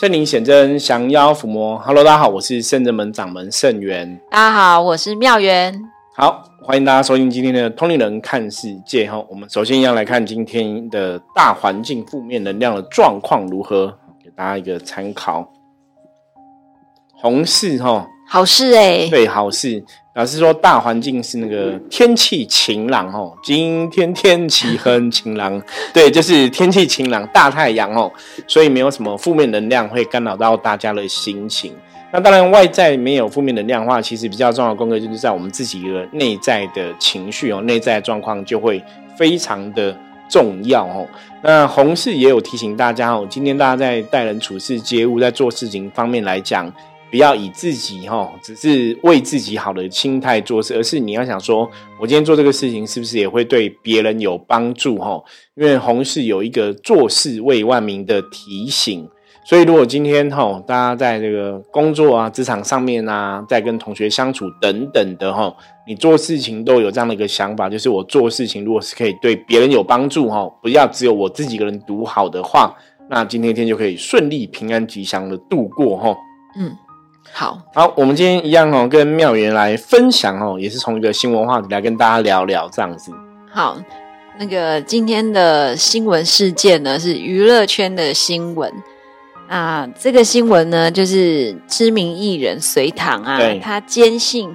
圣灵显真，降妖伏魔。Hello，大家好，我是圣真门掌门圣元。大家好，我是妙元。好，欢迎大家收听今天的通灵人看世界。哈，我们首先要来看今天的大环境负面能量的状况如何，给大家一个参考。红事哈，好事哎，对，好事。老师说，大环境是那个天气晴朗哦，今天天气很晴朗，对，就是天气晴朗，大太阳哦，所以没有什么负面能量会干扰到大家的心情。那当然，外在没有负面能量的话，其实比较重要的功课就是在我们自己的内在的情绪哦，内在状况就会非常的重要哦。那红事也有提醒大家哦，今天大家在待人处事、接物、在做事情方面来讲。不要以自己哈，只是为自己好的心态做事，而是你要想说，我今天做这个事情是不是也会对别人有帮助哈？因为红事有一个做事为万民的提醒，所以如果今天哈，大家在这个工作啊、职场上面啊，在跟同学相处等等的哈，你做事情都有这样的一个想法，就是我做事情如果是可以对别人有帮助哈，不要只有我自己一个人独好的话，那今天一天就可以顺利、平安、吉祥的度过哈。嗯。好好，我们今天一样哦，跟妙元来分享哦，也是从一个新闻话题来跟大家聊聊这样子。好，那个今天的新闻事件呢是娱乐圈的新闻啊，这个新闻呢就是知名艺人隋唐啊，他坚信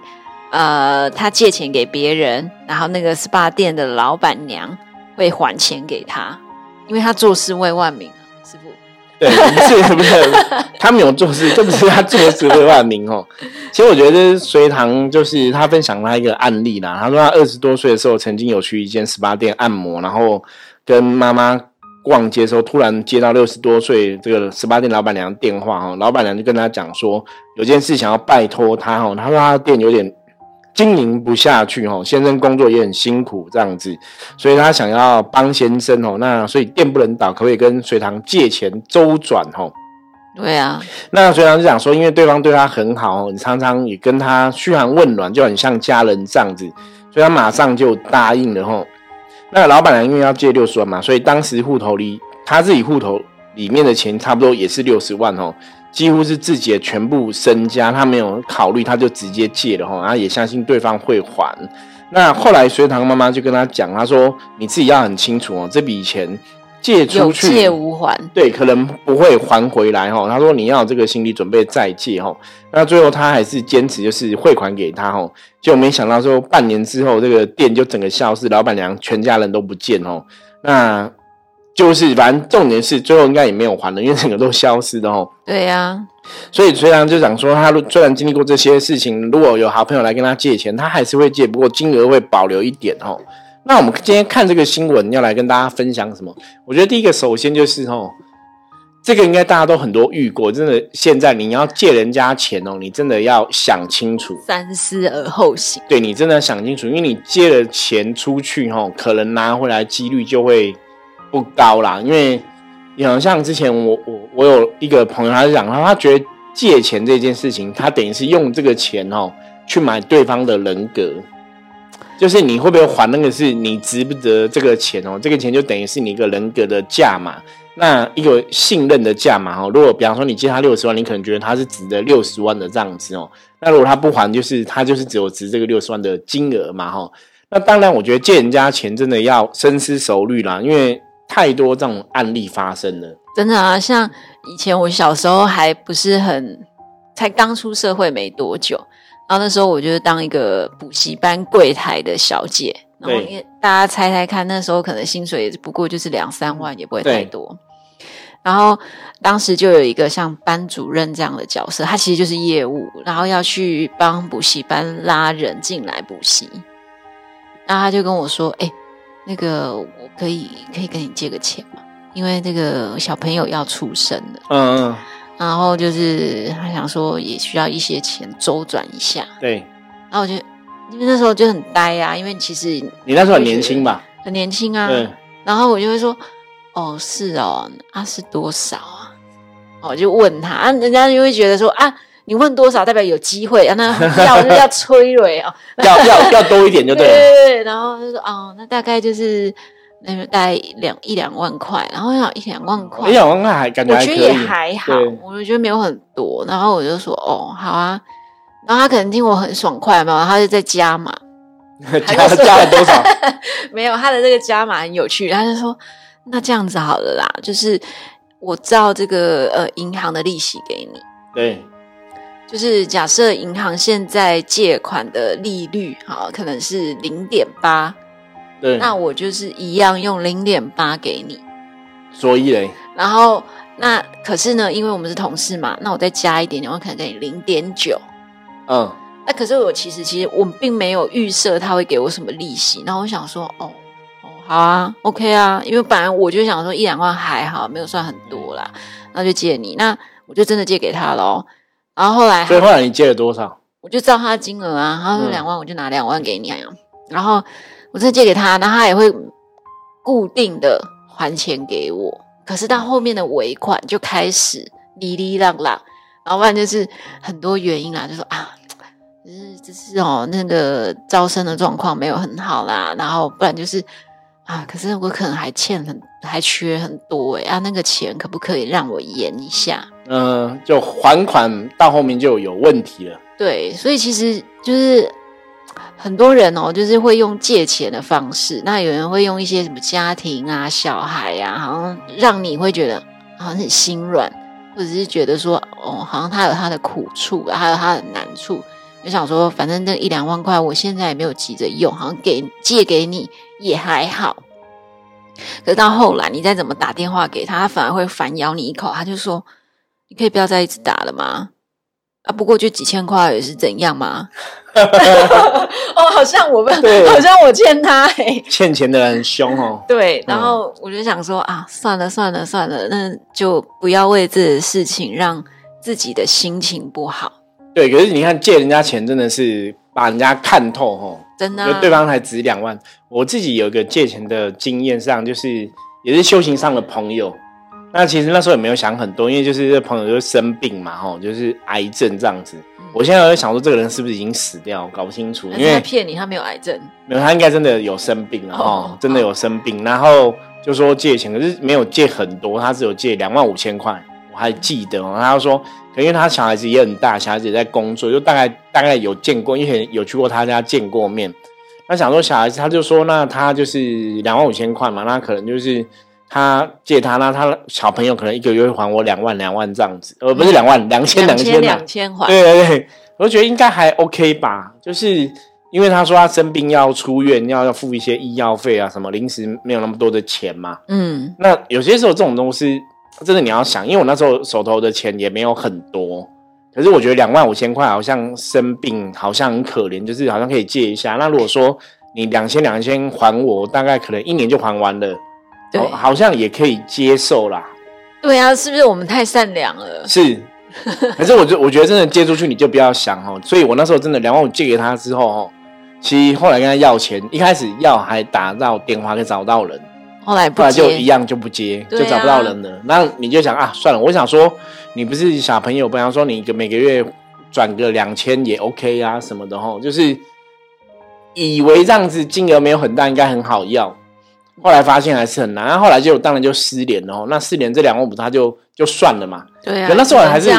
呃他借钱给别人，然后那个 SPA 店的老板娘会还钱给他，因为他做事为万民。对，不是不是，他没有做事，这不是他做事的万名哦。其实我觉得隋唐就是他分享他一个案例啦。他说他二十多岁的时候，曾经有去一间 SPA 店按摩，然后跟妈妈逛街的时候，突然接到六十多岁这个 SPA 店老板娘电话哦，老板娘就跟他讲说，有件事想要拜托他哦。他说他的店有点。经营不下去哦，先生工作也很辛苦这样子，所以他想要帮先生哦，那所以店不能倒，可不可以跟隋唐借钱周转哦？对啊，那隋唐就讲说，因为对方对他很好哦，你常常也跟他嘘寒问暖，就很像家人这样子，所以他马上就答应了吼。那老板娘因为要借六十万嘛，所以当时户头里他自己户头里面的钱差不多也是六十万哦。几乎是自己的全部身家，他没有考虑，他就直接借了哈，然后也相信对方会还。那后来隋唐妈妈就跟他讲，他说：“你自己要很清楚哦，这笔钱借出去，借无还，对，可能不会还回来哈。”他说：“你要有这个心理准备再借哈。”那最后他还是坚持就是汇款给他哈，就没想到说半年之后这个店就整个消失，老板娘全家人都不见哦。那。就是，反正重点是最后应该也没有还了，因为整个都消失的哦。对呀，所以虽然就讲说，他虽然经历过这些事情，如果有好朋友来跟他借钱，他还是会借，不过金额会保留一点哦。那我们今天看这个新闻，要来跟大家分享什么？我觉得第一个，首先就是哦，这个应该大家都很多遇过，真的。现在你要借人家钱哦，你真的要想清楚，三思而后行。对你真的想清楚，因为你借了钱出去哦，可能拿回来几率就会。不高啦，因为你好像之前我我我有一个朋友，他是讲他他觉得借钱这件事情，他等于是用这个钱哦去买对方的人格，就是你会不会还那个是你值不得这个钱哦，这个钱就等于是你一个人格的价嘛，那一个信任的价嘛哦。如果比方说你借他六十万，你可能觉得他是值得六十万的这样子哦，那如果他不还，就是他就是只有值这个六十万的金额嘛哈。那当然，我觉得借人家钱真的要深思熟虑啦，因为。太多这种案例发生了，真的啊！像以前我小时候还不是很，才刚出社会没多久，然后那时候我就是当一个补习班柜台的小姐，然后大家猜猜看，那时候可能薪水不过就是两三万，也不会太多。然后当时就有一个像班主任这样的角色，他其实就是业务，然后要去帮补习班拉人进来补习，然后他就跟我说：“哎。”那个我可以可以跟你借个钱吗？因为那个小朋友要出生了，嗯嗯，然后就是他想说也需要一些钱周转一下，对。然后我就因为那时候就很呆呀，因为其实你那时候很年轻吧？很年轻啊，对。然后我就会说，哦，是哦，啊是多少啊？我就问他，啊，人家就会觉得说啊。你问多少代表有机会啊？那 要要催泪啊，要要要多一点就对了。对对对，然后就说哦，那大概就是那就大概两一两万块，然后要一两万块，一两万块还感觉还，我觉得也还好，我就觉得没有很多，然后我就说哦好啊，然后他可能听我很爽快嘛，他就在加码，加加了多少？没有，他的这个加码很有趣，他就说那这样子好了啦，就是我照这个呃银行的利息给你，对，就是假设银行现在借款的利率哈可能是零点八。对，那我就是一样用零点八给你，所以嘞，然后那可是呢，因为我们是同事嘛，那我再加一点点，我可能给你零点九，嗯，那可是我其实其实我并没有预设他会给我什么利息，然后我想说，哦哦，好啊，OK 啊，因为本来我就想说一两万还好，没有算很多啦，那就借你，那我就真的借给他喽，然后后来，所以后来你借了多少？我就照他的金额啊，他说两万，我就拿两万给你啊，然后。我再借给他，那他也会固定的还钱给我。可是到后面的尾款就开始哩哩浪浪，然后不然就是很多原因啦，就说啊，就是就是哦，那个招生的状况没有很好啦，然后不然就是啊，可是我可能还欠很还缺很多哎啊，那个钱可不可以让我延一下？嗯，就还款到后面就有问题了。对，所以其实就是。很多人哦，就是会用借钱的方式。那有人会用一些什么家庭啊、小孩呀，好像让你会觉得好像很心软，或者是觉得说哦，好像他有他的苦处，还有他的难处。就想说，反正那一两万块，我现在也没有急着用，好像给借给你也还好。可是到后来，你再怎么打电话给他，他反而会反咬你一口。他就说：“你可以不要再一直打了吗？”啊，不过就几千块也是怎样嘛？哦，好像我们，好像我欠他哎，欠钱的人很凶哦。对，然后我就想说啊，算了算了算了，那就不要为这事情让自己的心情不好。对，可是你看借人家钱真的是把人家看透哦，真的，对方才值两万。我自己有一个借钱的经验上，就是也是修行上的朋友。那其实那时候也没有想很多，因为就是这朋友就生病嘛，吼，就是癌症这样子。我现在在想说，这个人是不是已经死掉？搞不清楚，因为骗你，他没有癌症，没有，他应该真的有生病了哈，真的有生病。然后就说借钱，可是没有借很多，他只有借两万五千块，我还记得哦。他说，可因为他小孩子也很大，小孩子也在工作，就大概大概有见过，因为有去过他家见过面。他想说小孩子，他就说，那他就是两万五千块嘛，那可能就是。他借他，那他小朋友可能一个月会还我两万两万这样子，呃，不是两万两千两千两千还。对对对，我觉得应该还 OK 吧，就是因为他说他生病要出院，要要付一些医药费啊，什么临时没有那么多的钱嘛。嗯，那有些时候这种东西真的你要想，因为我那时候手头的钱也没有很多，可是我觉得两万五千块好像生病好像很可怜，就是好像可以借一下。那如果说你两千两千还我，大概可能一年就还完了。对，好像也可以接受啦。对啊，是不是我们太善良了？是，可是我觉我觉得真的借出去你就不要想哦。所以我那时候真的两万五借给他之后哦，其实后来跟他要钱，一开始要还打到电话给找到人，后来后来就一样就不接，就找不到人了。那你就想啊，算了，我想说你不是小朋友，不方说你个每个月转个两千也 OK 啊什么的吼，就是以为这样子金额没有很大，应该很好要。后来发现还是很难，然后后来就当然就失联了。那失联这两万五，他就就算了嘛。对啊。那时候还是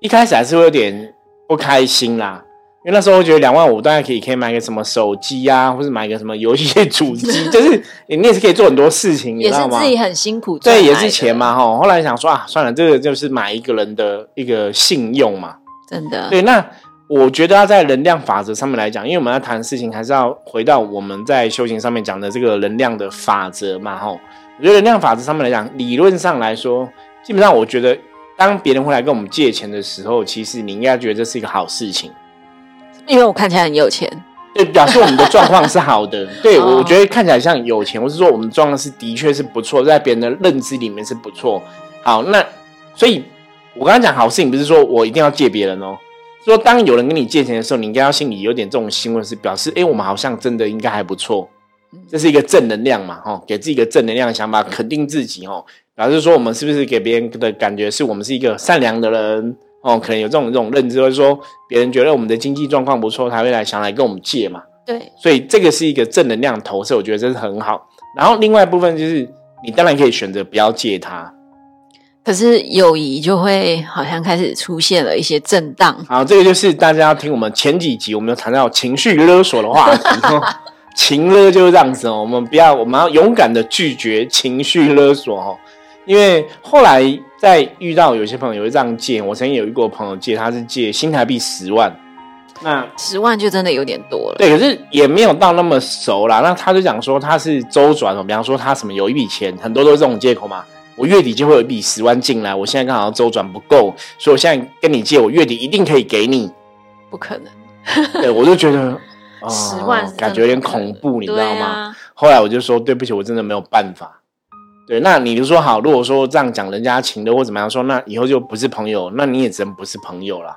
一开始还是会有点不开心啦，因为那时候我觉得两万五大概可以可以买个什么手机啊，或者买个什么游戏主机，就是你也是可以做很多事情，你知道吗？自己很辛苦，对，也是钱嘛哈。后来想说啊，算了，这个就是买一个人的一个信用嘛。真的。对，那。我觉得要在能量法则上面来讲，因为我们要谈的事情，还是要回到我们在修行上面讲的这个能量的法则嘛，吼。我觉得能量法则上面来讲，理论上来说，基本上我觉得，当别人会来跟我们借钱的时候，其实你应该觉得这是一个好事情，因为我看起来很有钱，对，表示我们的状况是好的。对，我觉得看起来像有钱，或是说我们状况是的确是不错，在别人的认知里面是不错。好，那所以我刚刚讲好事情，不是说我一定要借别人哦。说当有人跟你借钱的时候，你应该要心里有点这种欣慰，是表示，哎，我们好像真的应该还不错，这是一个正能量嘛，哈，给自己一个正能量的想法，肯定自己，哦，表示说我们是不是给别人的感觉是我们是一个善良的人，哦，可能有这种这种认知，或者说别人觉得我们的经济状况不错，才会来想来跟我们借嘛，对，所以这个是一个正能量投射，我觉得这是很好。然后另外一部分就是你当然可以选择不要借他，可是友谊就会好像开始出现了一些震荡。好，这个就是大家要听我们前几集，我们有谈到情绪勒索的话题。情勒就是这样子哦，我们不要，我们要勇敢的拒绝情绪勒索哦。因为后来在遇到有些朋友会这样借，我曾经有一个朋友借，他是借新台币十万，那十万就真的有点多了。对，可是也没有到那么熟啦。那他就讲说他是周转哦，比方说他什么有一笔钱，很多都是这种借口嘛。我月底就会有一笔十万进来，我现在刚好周转不够，所以我现在跟你借，我月底一定可以给你。不可能，对我就觉得 十万感觉有点恐怖，你知道吗？后来我就说对不起，我真的没有办法。对，那你就说好，如果说这样讲人家情的或怎么样，说那以后就不是朋友，那你也真不是朋友了。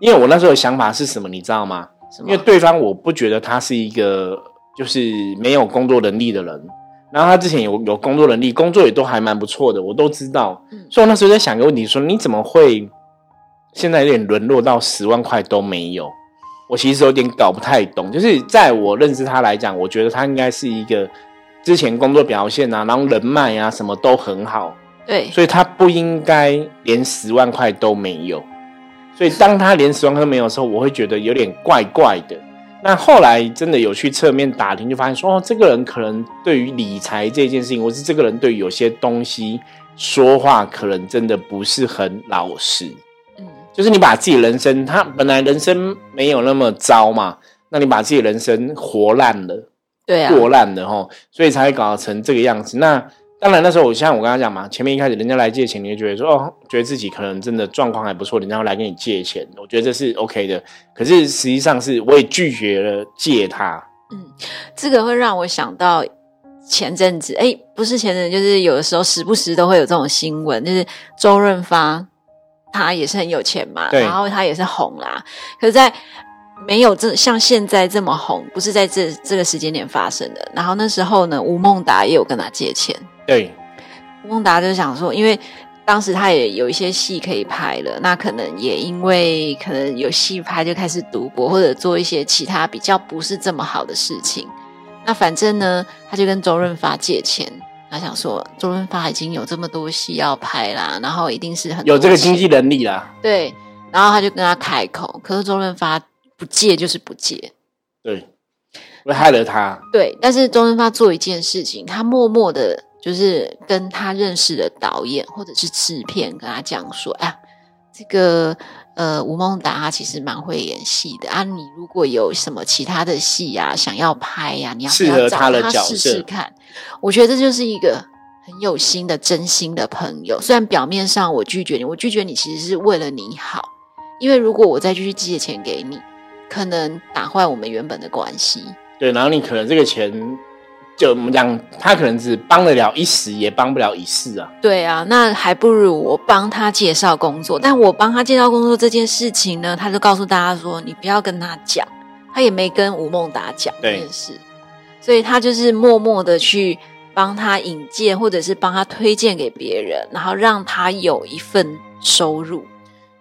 因为我那时候的想法是什么，你知道吗？因为对方我不觉得他是一个就是没有工作能力的人。然后他之前有有工作能力，工作也都还蛮不错的，我都知道。所以我那时候在想一个问题，说你怎么会现在有点沦落到十万块都没有？我其实有点搞不太懂。就是在我认识他来讲，我觉得他应该是一个之前工作表现啊，然后人脉啊什么都很好。对，所以他不应该连十万块都没有。所以当他连十万块都没有的时候，我会觉得有点怪怪的。那后来真的有去侧面打听，就发现说哦，这个人可能对于理财这件事情，或是这个人对于有些东西说话，可能真的不是很老实。嗯，就是你把自己人生，他本来人生没有那么糟嘛，那你把自己人生活烂了，对啊，过烂了哈，所以才会搞成这个样子。那。当然，那时候我像我跟他讲嘛，前面一开始人家来借钱，你就觉得说哦，觉得自己可能真的状况还不错，人家来跟你借钱，我觉得这是 OK 的。可是实际上是我也拒绝了借他。嗯，这个会让我想到前阵子，哎，不是前阵，就是有的时候时不时都会有这种新闻，就是周润发他也是很有钱嘛，然后他也是红啦，可是在。没有这像现在这么红，不是在这这个时间点发生的。然后那时候呢，吴孟达也有跟他借钱。对，吴孟达就想说，因为当时他也有一些戏可以拍了，那可能也因为可能有戏拍，就开始赌博或者做一些其他比较不是这么好的事情。那反正呢，他就跟周润发借钱，他想说周润发已经有这么多戏要拍啦，然后一定是很有这个经济能力啦。对，然后他就跟他开口，可是周润发。不借就是不借，对，会害了他。对，但是周润发做一件事情，他默默的，就是跟他认识的导演或者是制片跟他讲说：“哎，这个呃，吴孟达他其实蛮会演戏的啊，你如果有什么其他的戏啊想要拍呀，你要适合他的角色试试看。”我觉得这就是一个很有心的真心的朋友。虽然表面上我拒绝你，我拒绝你其实是为了你好，因为如果我再继续借钱给你。可能打坏我们原本的关系。对，然后你可能这个钱，就我们讲，他可能只帮得了一时，也帮不了一世啊。对啊，那还不如我帮他介绍工作。但我帮他介绍工作这件事情呢，他就告诉大家说：“你不要跟他讲。”他也没跟吴孟达讲这件事，所以他就是默默的去帮他引荐，或者是帮他推荐给别人，然后让他有一份收入。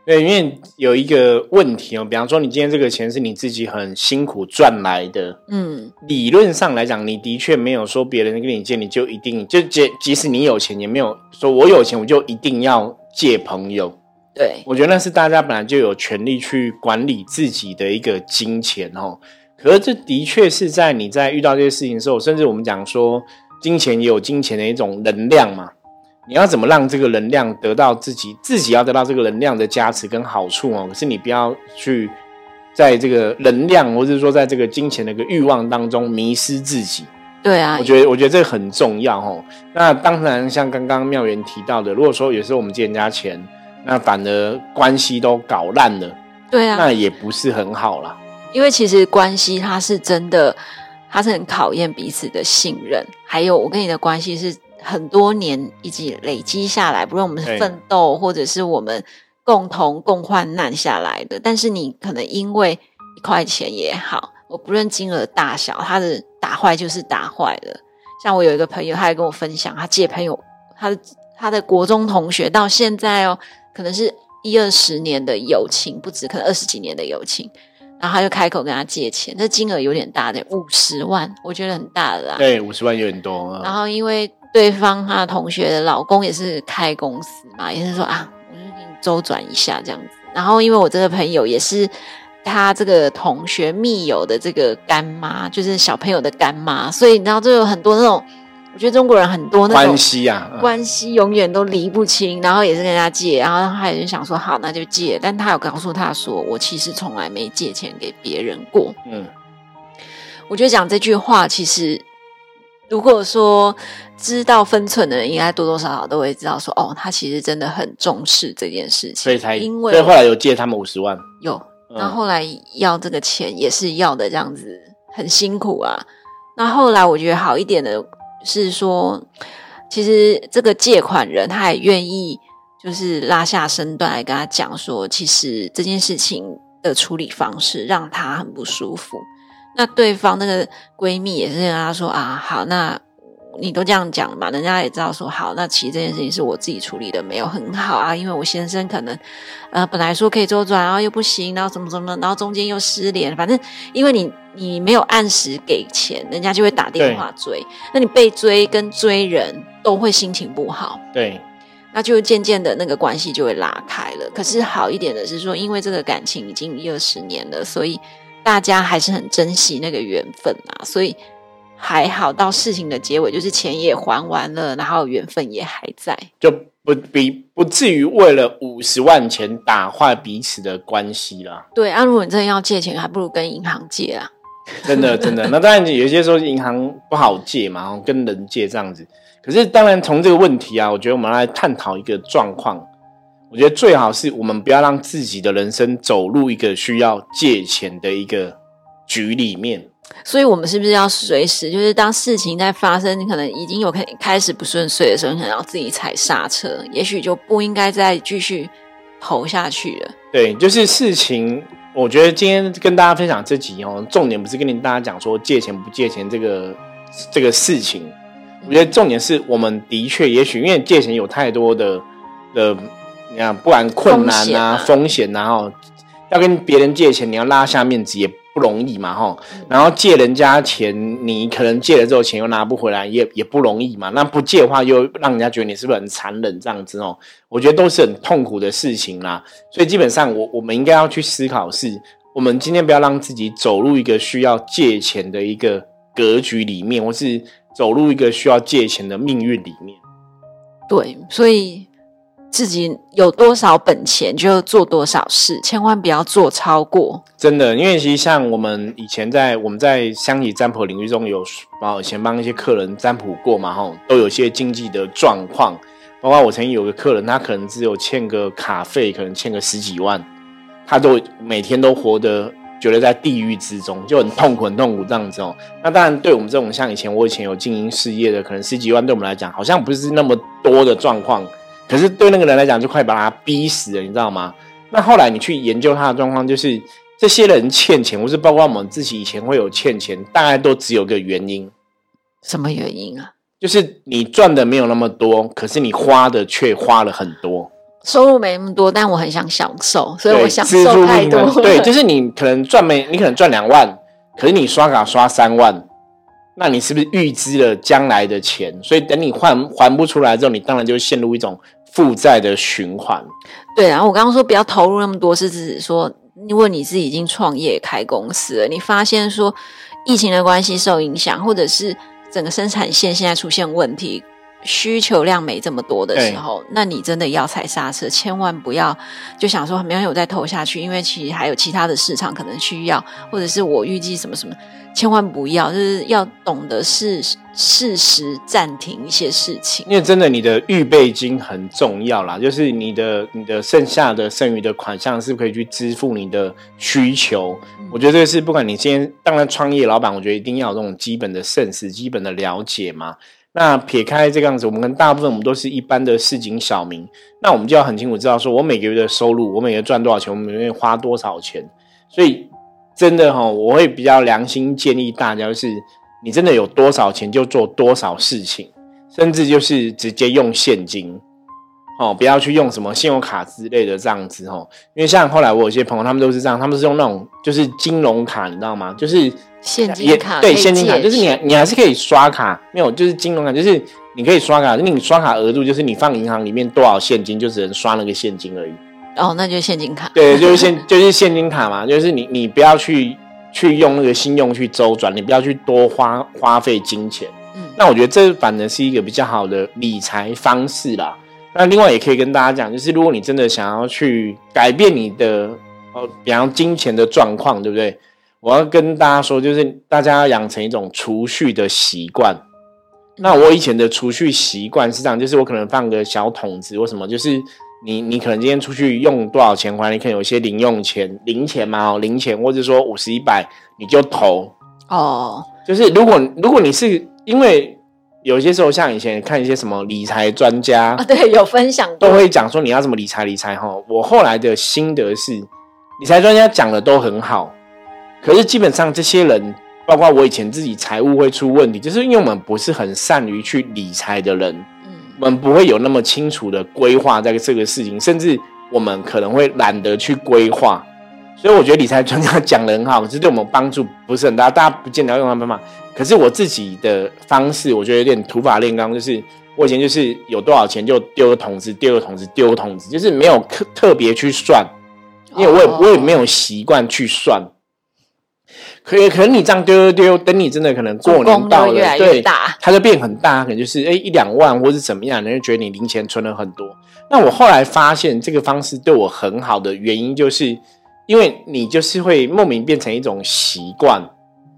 对，因为有一个问题哦，比方说你今天这个钱是你自己很辛苦赚来的，嗯，理论上来讲，你的确没有说别人跟你借，你就一定就即即使你有钱，也没有说我有钱我就一定要借朋友。对，我觉得那是大家本来就有权利去管理自己的一个金钱哦。可是这的确是在你在遇到这些事情的时候，甚至我们讲说金钱也有金钱的一种能量嘛。你要怎么让这个能量得到自己自己要得到这个能量的加持跟好处哦？可是你不要去在这个能量，或者说在这个金钱的一个欲望当中迷失自己。对啊，我觉得我觉得这个很重要哦。那当然，像刚刚妙元提到的，如果说有时候我们借人家钱，那反而关系都搞烂了。对啊，那也不是很好啦。因为其实关系它是真的，它是很考验彼此的信任，还有我跟你的关系是。很多年以及累积下来，不论我们是奋斗，或者是我们共同共患难下来的。但是你可能因为一块钱也好，我不论金额大小，他的打坏就是打坏了。像我有一个朋友，他还跟我分享，他借朋友，他的他的国中同学到现在哦，可能是一二十年的友情，不止可能二十几年的友情。然后他就开口跟他借钱，这金额有点大的，五十万，我觉得很大的啦。对，五十万有点多。然后因为对方他同学的老公也是开公司嘛，也是说啊，我就给你周转一下这样子。然后因为我这个朋友也是他这个同学密友的这个干妈，就是小朋友的干妈，所以你知道，就有很多那种。我觉得中国人很多那种关系啊，关系永远都离不清，然后也是跟人家借，然后他也就想说好，那就借。但他有告诉他说，我其实从来没借钱给别人过。嗯，我觉得讲这句话，其实如果说知道分寸的人，应该多多少少都会知道说，哦，他其实真的很重视这件事情，所以才因为后来有借他们五十万，有，那后后来要这个钱也是要的这样子，很辛苦啊。那后来我觉得好一点的。是说，其实这个借款人他也愿意，就是拉下身段来跟他讲说，其实这件事情的处理方式让他很不舒服。那对方那个闺蜜也是跟她说啊，好，那。你都这样讲嘛，人家也知道说好。那其实这件事情是我自己处理的，没有很好啊。因为我先生可能，呃，本来说可以周转，然后又不行，然后怎么怎么，然后中间又失联。反正因为你你没有按时给钱，人家就会打电话追。那你被追跟追人都会心情不好。对，那就渐渐的那个关系就会拉开了。可是好一点的是说，因为这个感情已经一二十年了，所以大家还是很珍惜那个缘分啊。所以。还好，到事情的结尾，就是钱也还完了，然后缘分也还在，就不比不至于为了五十万钱打坏彼此的关系啦。对啊，如果你真的要借钱，还不如跟银行借啊。真的，真的。那当然，有些时候银行不好借嘛，跟人借这样子。可是，当然从这个问题啊，我觉得我们来探讨一个状况。我觉得最好是我们不要让自己的人生走入一个需要借钱的一个局里面。所以，我们是不是要随时，就是当事情在发生，你可能已经有开开始不顺遂的时候，你可能要自己踩刹车，也许就不应该再继续投下去了。对，就是事情，我觉得今天跟大家分享这集哦，重点不是跟大家讲说借钱不借钱这个这个事情，我觉得重点是我们的确，也许因为借钱有太多的的，你看，不管困难啊、风险啊，后要跟别人借钱，你要拉下面子也。不容易嘛，哈，然后借人家钱，你可能借了之后钱又拿不回来，也也不容易嘛。那不借的话，又让人家觉得你是不是很残忍这样子哦？我觉得都是很痛苦的事情啦。所以基本上，我我们应该要去思考，是我们今天不要让自己走入一个需要借钱的一个格局里面，或是走入一个需要借钱的命运里面。对，所以。自己有多少本钱就做多少事，千万不要做超过。真的，因为其实像我们以前在我们在乡里占卜领域中有，以前帮一些客人占卜过嘛，哈，都有些经济的状况。包括我曾经有个客人，他可能只有欠个卡费，可能欠个十几万，他都每天都活得觉得在地狱之中，就很痛苦，很痛苦这样子哦。那当然，对我们这种像以前我以前有经营事业的，可能十几万对我们来讲，好像不是那么多的状况。可是对那个人来讲，就快把他逼死了，你知道吗？那后来你去研究他的状况，就是这些人欠钱，或是包括我们自己以前会有欠钱，大概都只有个原因。什么原因啊？就是你赚的没有那么多，可是你花的却花了很多。收入没那么多，但我很想享受，所以我享受太多。对，就是你可能赚没，你可能赚两万，可是你刷卡刷三万。那你是不是预支了将来的钱？所以等你还还不出来之后，你当然就陷入一种负债的循环。对，然后我刚刚说不要投入那么多，是指说，因为你是已经创业开公司了，你发现说疫情的关系受影响，或者是整个生产线现在出现问题。需求量没这么多的时候，那你真的要踩刹车，千万不要就想说没有再投下去，因为其实还有其他的市场可能需要，或者是我预计什么什么，千万不要，就是要懂得适适时暂停一些事情。因为真的，你的预备金很重要啦，就是你的你的剩下的剩余的款项是可以去支付你的需求。我觉得这个是不管你今天当然创业老板，我觉得一定要有这种基本的认识、基本的了解嘛。那撇开这个样子，我们跟大部分我们都是一般的市井小民，那我们就要很清楚知道，说我每个月的收入，我每个月赚多少钱，我每个月花多少钱。所以真的哈，我会比较良心建议大家，就是你真的有多少钱就做多少事情，甚至就是直接用现金。哦，不要去用什么信用卡之类的这样子哦，因为像后来我有些朋友，他们都是这样，他们是用那种就是金融卡，你知道吗？就是现金卡，对，现金卡，就是你你还是可以刷卡，没有，就是金融卡，就是你可以刷卡，你刷卡额度就是你放银行里面多少现金，就只能刷那个现金而已。哦，那就是现金卡。对，就是现 就是现金卡嘛，就是你你不要去去用那个信用去周转，你不要去多花花费金钱。嗯，那我觉得这反而是一个比较好的理财方式啦。那另外也可以跟大家讲，就是如果你真的想要去改变你的呃，比方金钱的状况，对不对？我要跟大家说，就是大家要养成一种储蓄的习惯。那我以前的储蓄习惯是这样，就是我可能放个小桶子或什么，就是你你可能今天出去用多少钱，或者你可能有一些零用钱、零钱嘛，哦，零钱，或者说五十一百，你就投哦。就是如果如果你是因为。有些时候，像以前看一些什么理财专家啊，对，有分享都会讲说你要怎么理财理财哈。我后来的心得是，理财专家讲的都很好，可是基本上这些人，包括我以前自己财务会出问题，就是因为我们不是很善于去理财的人，嗯，我们不会有那么清楚的规划在这个事情，甚至我们可能会懒得去规划。所以我觉得理财专家讲的很好，可是对我们帮助不是很大。大家不见得要用他们嘛。可是我自己的方式，我觉得有点土法炼钢，就是我以前就是有多少钱就丢个桶子，丢个桶子，丢个桶子，就是没有特特别去算，因为我也我也没有习惯去算。可可能你这样丢丢丢，等你真的可能过年到了，对，它就变很大，可能就是哎一两万或是怎么样，人就觉得你零钱存了很多。那我后来发现这个方式对我很好的原因就是。因为你就是会莫名变成一种习惯，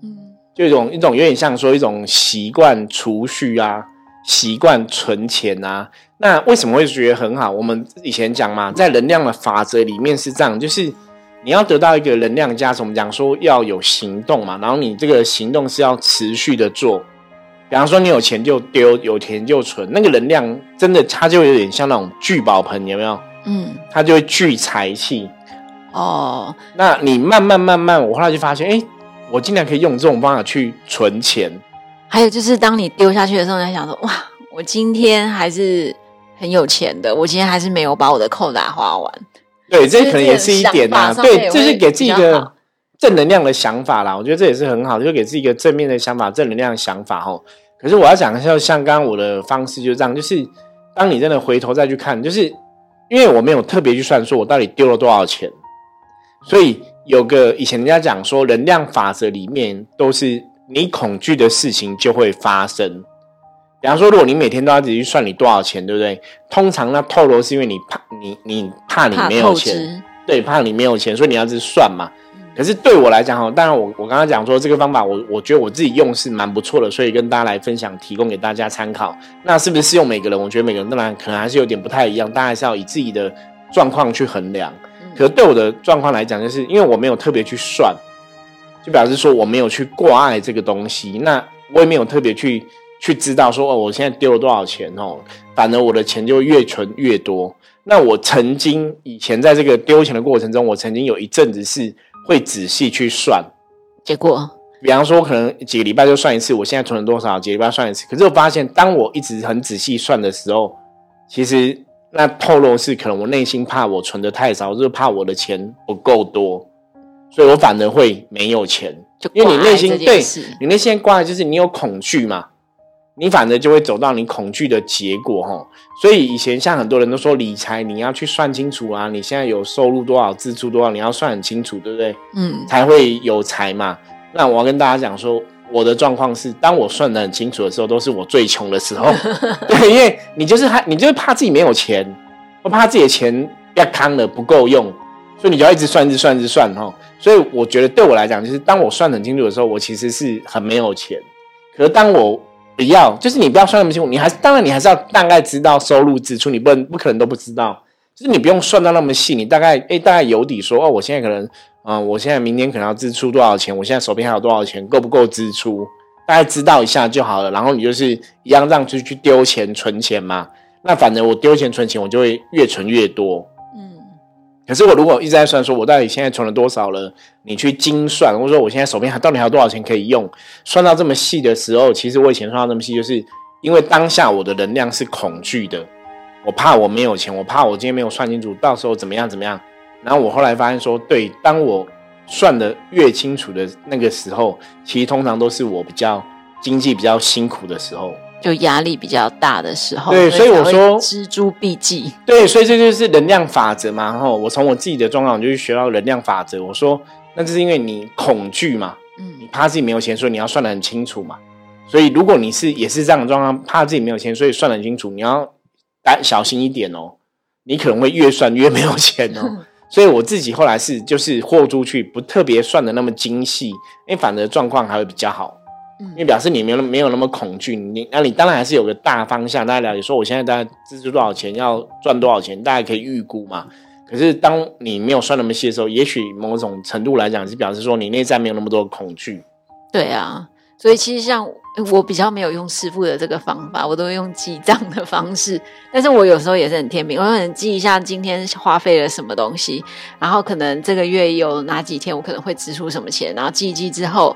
嗯，就一种一种有点像说一种习惯储蓄啊，习惯存钱啊。那为什么会觉得很好？我们以前讲嘛，在能量的法则里面是这样，就是你要得到一个能量加持，我们讲说要有行动嘛，然后你这个行动是要持续的做。比方说，你有钱就丢，有钱就存，那个能量真的它就有点像那种聚宝盆，有没有？嗯，它就会聚财气。哦，那你慢慢慢慢，我后来就发现，哎，我竟然可以用这种方法去存钱。还有就是，当你丢下去的时候，你在想说，哇，我今天还是很有钱的，我今天还是没有把我的扣打花完。对，这可能也是一点啊。对，这是给自己一个正能量的想法啦。我觉得这也是很好，就给自己一个正面的想法、正能量的想法哦。可是我要讲一下，像刚刚我的方式就是这样，就是当你真的回头再去看，就是因为我没有特别去算，说我到底丢了多少钱。所以有个以前人家讲说，能量法则里面都是你恐惧的事情就会发生。比方说，如果你每天都要自己去算你多少钱，对不对？通常那透露是因为你怕你你怕你没有钱，对，怕你没有钱，所以你要去算嘛。可是对我来讲哈，当然我我刚刚讲说这个方法，我我觉得我自己用是蛮不错的，所以跟大家来分享，提供给大家参考。那是不是适用每个人？我觉得每个人当然可能还是有点不太一样，大家还是要以自己的状况去衡量。可对我的状况来讲，就是因为我没有特别去算，就表示说我没有去挂碍这个东西。那我也没有特别去去知道说哦，我现在丢了多少钱哦，反而我的钱就越存越多。那我曾经以前在这个丢钱的过程中，我曾经有一阵子是会仔细去算，结果，比方说可能几个礼拜就算一次，我现在存了多少，几个礼拜算一次。可是我发现，当我一直很仔细算的时候，其实。那透露是可能我内心怕我存的太少，就是怕我的钱不够多，所以我反而会没有钱。因为你内心对你内心挂的就是你有恐惧嘛，你反而就会走到你恐惧的结果哈。所以以前像很多人都说理财你要去算清楚啊，你现在有收入多少，支出多少，你要算很清楚，对不对？嗯，才会有财嘛。那我要跟大家讲说。我的状况是，当我算得很清楚的时候，都是我最穷的时候。对，因为你就是害，你就是怕自己没有钱，我怕自己的钱要康了不够用，所以你就要一直算，一直算，一直算哈。所以我觉得对我来讲，就是当我算很清楚的时候，我其实是很没有钱。可是当我不要，就是你不要算那么清楚，你还是当然你还是要大概知道收入支出，你不能不可能都不知道。就是你不用算到那么细，你大概哎大概有底说哦，我现在可能。嗯，我现在明年可能要支出多少钱？我现在手边还有多少钱？够不够支出？大概知道一下就好了。然后你就是一样让出去丢钱存钱嘛。那反正我丢钱存钱，我就会越存越多。嗯。可是我如果一直在算，说我到底现在存了多少了？你去精算，或者说我现在手边还到底还有多少钱可以用？算到这么细的时候，其实我以前算到这么细，就是因为当下我的能量是恐惧的。我怕我没有钱，我怕我今天没有算清楚，到时候怎么样怎么样。然后我后来发现说，对，当我算的越清楚的那个时候，其实通常都是我比较经济比较辛苦的时候，就压力比较大的时候。对，所以我说锱铢必济。对，所以这就是能量法则嘛。然后我从我自己的状况，我就去学到能量法则。我说，那就是因为你恐惧嘛，嗯，你怕自己没有钱，所以你要算的很清楚嘛。所以如果你是也是这样的状况，怕自己没有钱，所以算的很清楚，你要胆小心一点哦。你可能会越算越没有钱哦。所以我自己后来是就是豁出去，不特别算的那么精细，因为反而状况还会比较好。因为表示你没有没有那么恐惧，你那你当然还是有个大方向，大家了解说我现在大概支出多少钱，要赚多少钱，大家可以预估嘛。可是当你没有算那么细的时候，也许某种程度来讲是表示说你内在没有那么多恐惧。对啊。所以其实像我比较没有用师傅的这个方法，我都用记账的方式。但是我有时候也是很天平，我可能记一下今天花费了什么东西，然后可能这个月有哪几天我可能会支出什么钱，然后记一记之后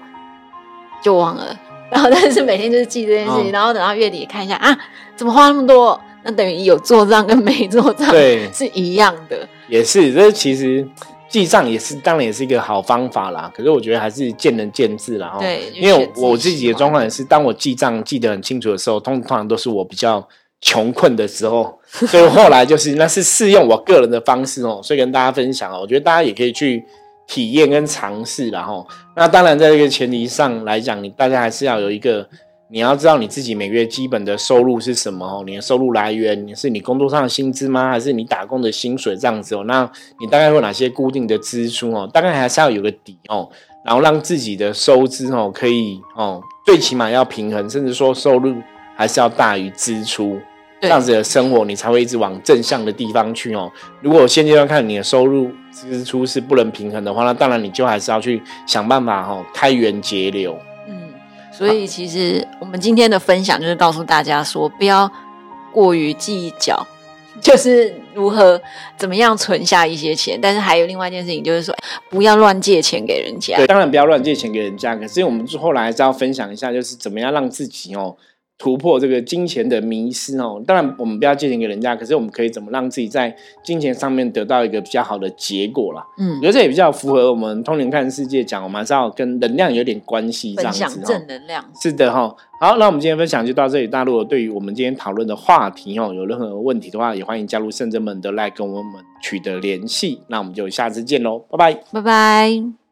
就忘了。然后但是每天就是记这件事情，然后等到月底看一下啊，怎么花那么多？那等于有做账跟没做账是一样的。也是，这其实。记账也是，当然也是一个好方法啦。可是我觉得还是见仁见智啦。对，因为我自己的状况也是，当我记账记得很清楚的时候，通常都是我比较穷困的时候。所以后来就是那是适用我个人的方式哦，所以跟大家分享哦。我觉得大家也可以去体验跟尝试，然后那当然在这个前提上来讲，你大家还是要有一个。你要知道你自己每个月基本的收入是什么哦？你的收入来源是你工作上的薪资吗？还是你打工的薪水这样子哦？那你大概会哪些固定的支出哦？大概还是要有个底哦，然后让自己的收支哦可以哦，最起码要平衡，甚至说收入还是要大于支出，这样子的生活你才会一直往正向的地方去哦。如果现阶段看你的收入支出是不能平衡的话，那当然你就还是要去想办法哦，开源节流。所以，其实我们今天的分享就是告诉大家说，不要过于计较，就是如何怎么样存下一些钱。但是还有另外一件事情，就是说不要乱借钱给人家。对，当然不要乱借钱给人家。可是我们后来还是要分享一下，就是怎么样让自己哦。突破这个金钱的迷失哦，当然我们不要借钱给人家，可是我们可以怎么让自己在金钱上面得到一个比较好的结果啦？嗯，我觉得这也比较符合我们通灵看世界讲，我们还是要跟能量有点关系，这样子正能量是的哈。好，那我们今天分享就到这里。大陆对于我们今天讨论的话题哦，有任何问题的话，也欢迎加入圣真门的来跟我们取得联系。那我们就下次见喽，拜拜，拜拜。